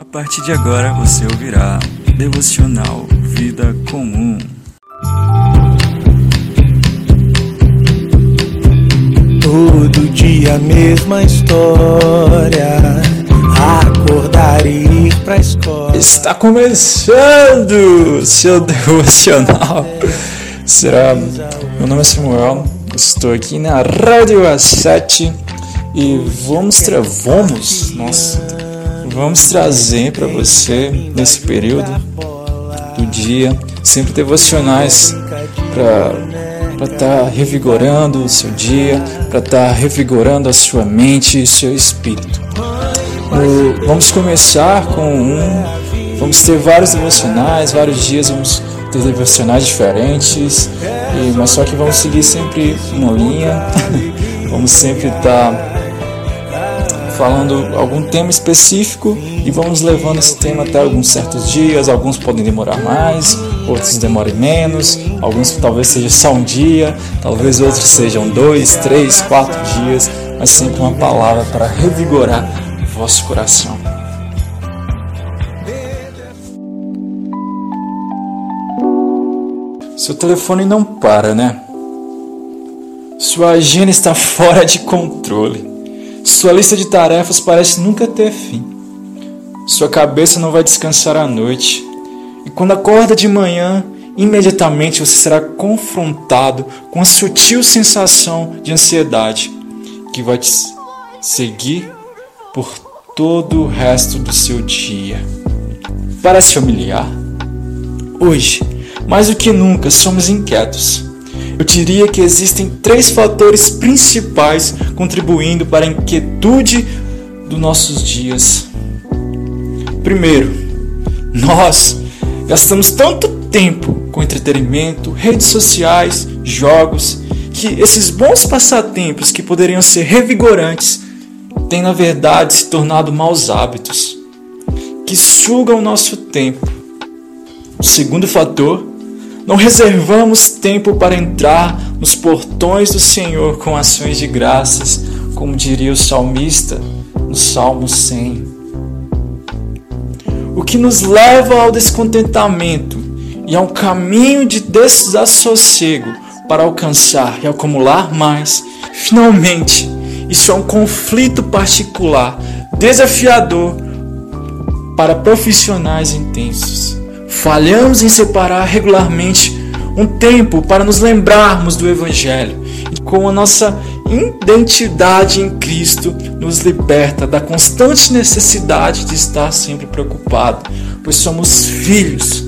A partir de agora você ouvirá Devocional Vida Comum. Todo dia a mesma história. Acordar e ir pra escola. Está começando seu devocional. Será? Meu nome é Samuel. Estou aqui na Rádio A7 e vamos tra vamos, nossa, vamos trazer para você nesse período do dia sempre devocionais para estar tá revigorando o seu dia, para estar tá revigorando a sua mente e seu espírito. O, vamos começar com um, vamos ter vários devocionais, vários dias vamos ter devocionais diferentes, e, mas só que vamos seguir sempre uma linha, vamos sempre estar tá falando algum tema específico e vamos levando esse tema até alguns certos dias. Alguns podem demorar mais, outros demorem menos, alguns talvez seja só um dia, talvez outros sejam dois, três, quatro dias, mas sempre uma palavra para revigorar vosso coração. Seu telefone não para, né? Sua agenda está fora de controle. Sua lista de tarefas parece nunca ter fim. Sua cabeça não vai descansar à noite. E quando acorda de manhã, imediatamente você será confrontado com a sutil sensação de ansiedade que vai te seguir por todo o resto do seu dia. Parece familiar? Hoje, mais do que nunca, somos inquietos. Eu diria que existem três fatores principais contribuindo para a inquietude dos nossos dias. Primeiro, nós gastamos tanto tempo com entretenimento, redes sociais, jogos, que esses bons passatempos que poderiam ser revigorantes têm na verdade se tornado maus hábitos que sugam o nosso tempo. O segundo fator não reservamos tempo para entrar nos portões do Senhor com ações de graças, como diria o salmista no Salmo 100. O que nos leva ao descontentamento e a um caminho de desassossego para alcançar e acumular mais. Finalmente, isso é um conflito particular, desafiador para profissionais intensos. Falhamos em separar regularmente um tempo para nos lembrarmos do Evangelho. Com a nossa identidade em Cristo, nos liberta da constante necessidade de estar sempre preocupado, pois somos filhos.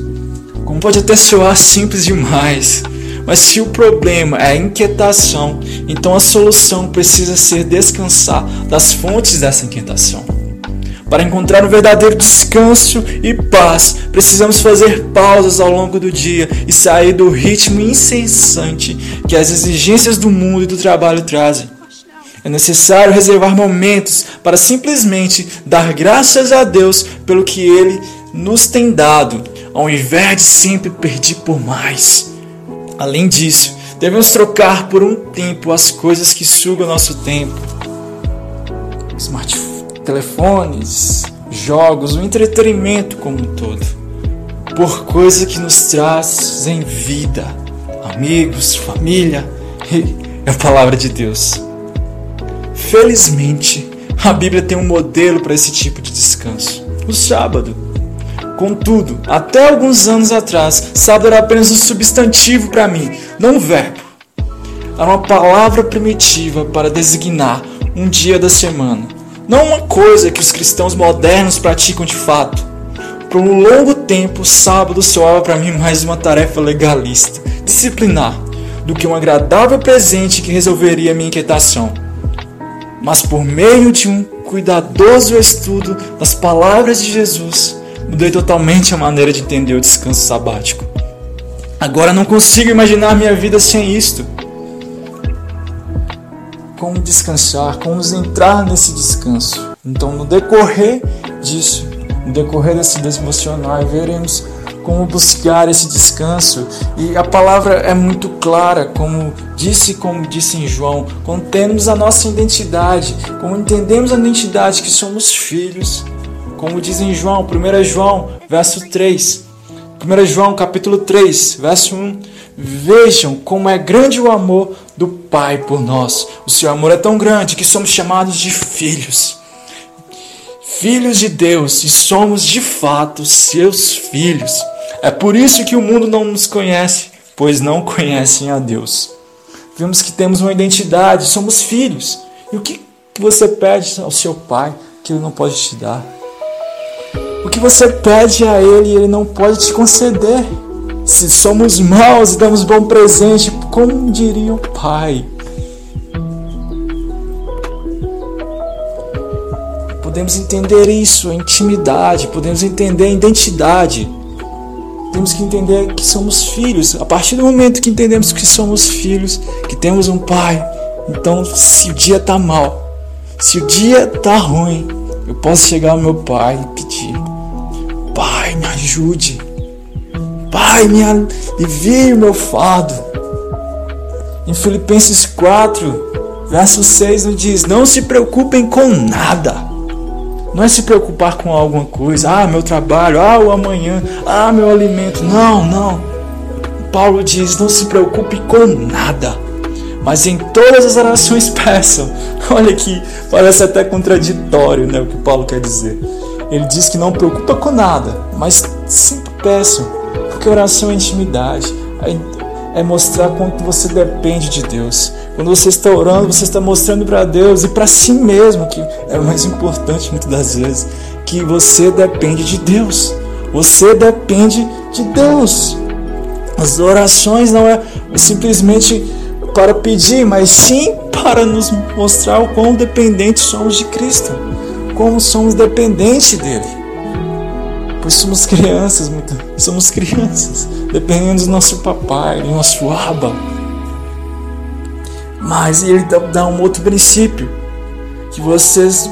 Como pode até soar simples demais, mas se o problema é a inquietação, então a solução precisa ser descansar das fontes dessa inquietação. Para encontrar um verdadeiro descanso e paz, precisamos fazer pausas ao longo do dia e sair do ritmo incessante que as exigências do mundo e do trabalho trazem. É necessário reservar momentos para simplesmente dar graças a Deus pelo que Ele nos tem dado, ao invés de sempre pedir por mais. Além disso, devemos trocar por um tempo as coisas que sugam nosso tempo. Smartphone telefones, jogos, o entretenimento como um todo, por coisa que nos trazem vida, amigos, família e a palavra de Deus. Felizmente, a Bíblia tem um modelo para esse tipo de descanso: o sábado. Contudo, até alguns anos atrás, sábado era apenas um substantivo para mim, não um verbo. Era uma palavra primitiva para designar um dia da semana não uma coisa que os cristãos modernos praticam de fato. Por um longo tempo, o sábado soava para mim mais uma tarefa legalista, disciplinar, do que um agradável presente que resolveria minha inquietação. Mas por meio de um cuidadoso estudo das palavras de Jesus, mudei totalmente a maneira de entender o descanso sabático. Agora não consigo imaginar minha vida sem isto como descansar, como entrar nesse descanso. Então, no decorrer disso, no decorrer desse devocional, veremos como buscar esse descanso. E a palavra é muito clara, como disse, como disse em João, quando temos a nossa identidade, como entendemos a identidade que somos filhos, como diz em João, 1 João, verso 3. 1 João, capítulo 3, verso 1. Vejam como é grande o amor do Pai por nós. O seu amor é tão grande que somos chamados de filhos. Filhos de Deus e somos de fato seus filhos. É por isso que o mundo não nos conhece, pois não conhecem a Deus. Vemos que temos uma identidade, somos filhos. E o que você pede ao seu pai que ele não pode te dar? O que você pede a ele ele não pode te conceder? Se somos maus e damos bom presente, como diria o pai? Podemos entender isso, a intimidade, podemos entender a identidade temos que entender que somos filhos. A partir do momento que entendemos que somos filhos, que temos um pai, então se o dia está mal, se o dia está ruim, eu posso chegar ao meu pai e pedir: Pai, me ajude. Pai, me alivie o meu fardo. Em Filipenses 4, verso 6 nos diz: Não se preocupem com nada não é se preocupar com alguma coisa, ah, meu trabalho, ah, o amanhã, ah, meu alimento. Não, não. Paulo diz: não se preocupe com nada, mas em todas as orações peçam. Olha que parece até contraditório né, o que Paulo quer dizer. Ele diz que não preocupa com nada, mas sempre peçam, porque oração é intimidade é mostrar quanto você depende de Deus. Quando você está orando, você está mostrando para Deus e para si mesmo, que é o mais importante muitas das vezes, que você depende de Deus. Você depende de Deus. As orações não é simplesmente para pedir, mas sim para nos mostrar o quão dependentes somos de Cristo, como somos dependentes dele pois somos crianças, somos crianças, dependendo do nosso papai, do nosso aba. Mas ele dá um outro princípio, que vocês,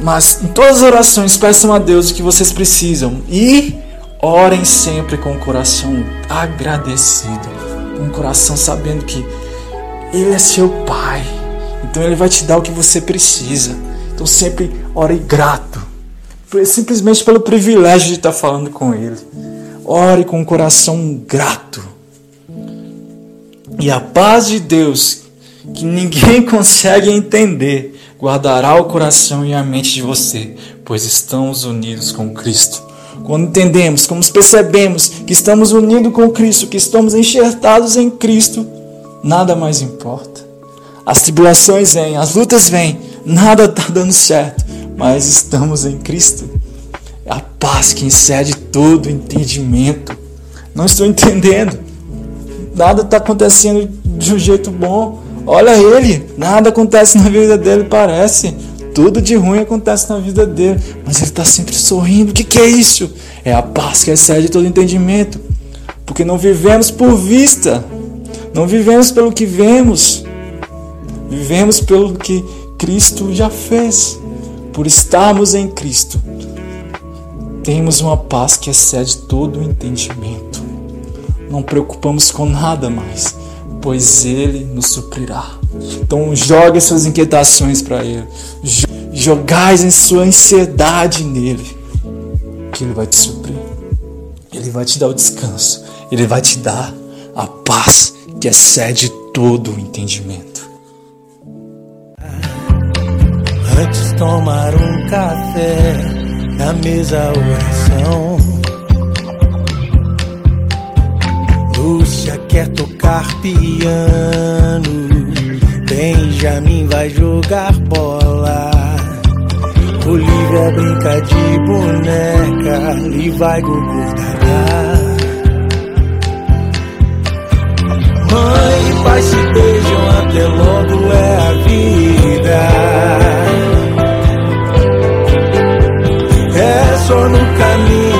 mas em todas as orações peçam a Deus o que vocês precisam e orem sempre com o coração agradecido, com o coração sabendo que Ele é seu Pai, então Ele vai te dar o que você precisa. Então sempre ore grato simplesmente pelo privilégio de estar falando com Ele. Ore com um coração grato. E a paz de Deus, que ninguém consegue entender, guardará o coração e a mente de você, pois estamos unidos com Cristo. Quando entendemos, quando percebemos que estamos unidos com Cristo, que estamos enxertados em Cristo, nada mais importa. As tribulações vêm, as lutas vêm, nada está dando certo mas estamos em Cristo. É a paz que excede todo entendimento. Não estou entendendo. Nada está acontecendo de um jeito bom. Olha ele, nada acontece na vida dele, parece. Tudo de ruim acontece na vida dele, mas ele está sempre sorrindo. O que, que é isso? É a paz que excede todo entendimento. Porque não vivemos por vista, não vivemos pelo que vemos, vivemos pelo que Cristo já fez por estarmos em Cristo, temos uma paz que excede todo o entendimento. Não preocupamos com nada mais, pois Ele nos suprirá. Então jogue suas inquietações para Ele. Jogais em sua ansiedade nele, que Ele vai te suprir. Ele vai te dar o descanso. Ele vai te dar a paz que excede todo o entendimento. Antes tomar um café na mesa oração. Lúcia quer tocar piano. Benjamin vai jogar bola. Olivia brinca de boneca e vai concordar. Mãe e pai se beijam até logo é a vida. só no caminho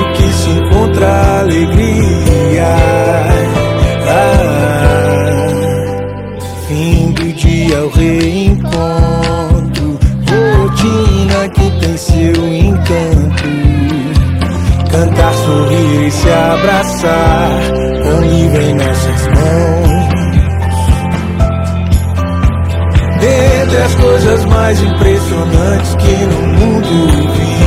Dentre as coisas mais impressionantes que no mundo vi.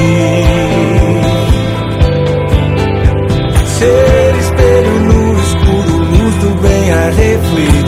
Ser espelho no escuro, luz do bem a refletir.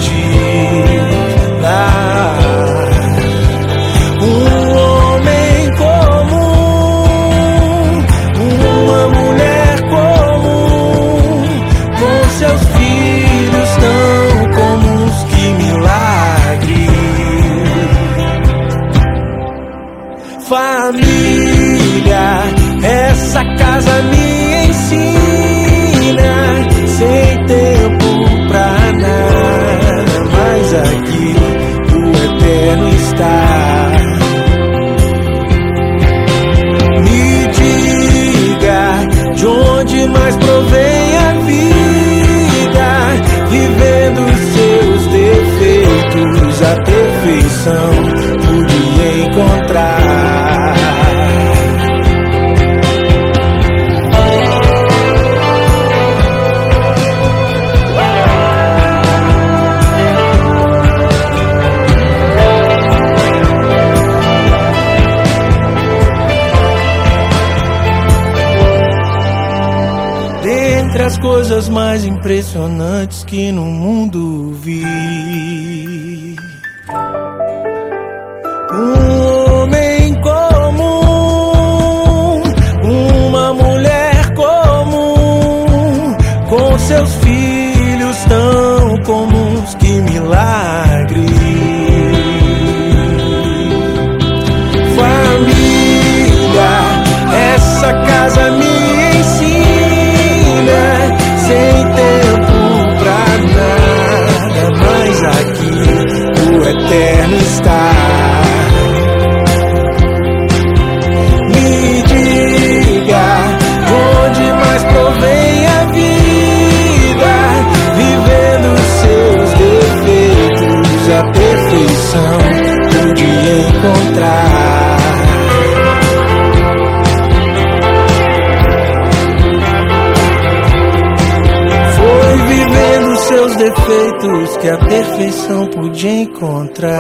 Coisas mais impressionantes que no mundo vi. Um homem comum, uma mulher comum, com seus filhos tão comuns que milagre. Família, essa casa me ensina, eterno está. Me diga onde mais provém a vida, vivendo seus defeitos, a perfeição pude encontrar. Defeitos que a perfeição pude encontrar.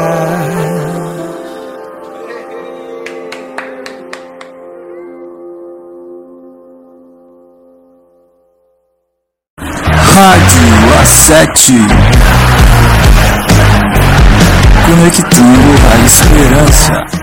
Rádio A7 Conectando a esperança.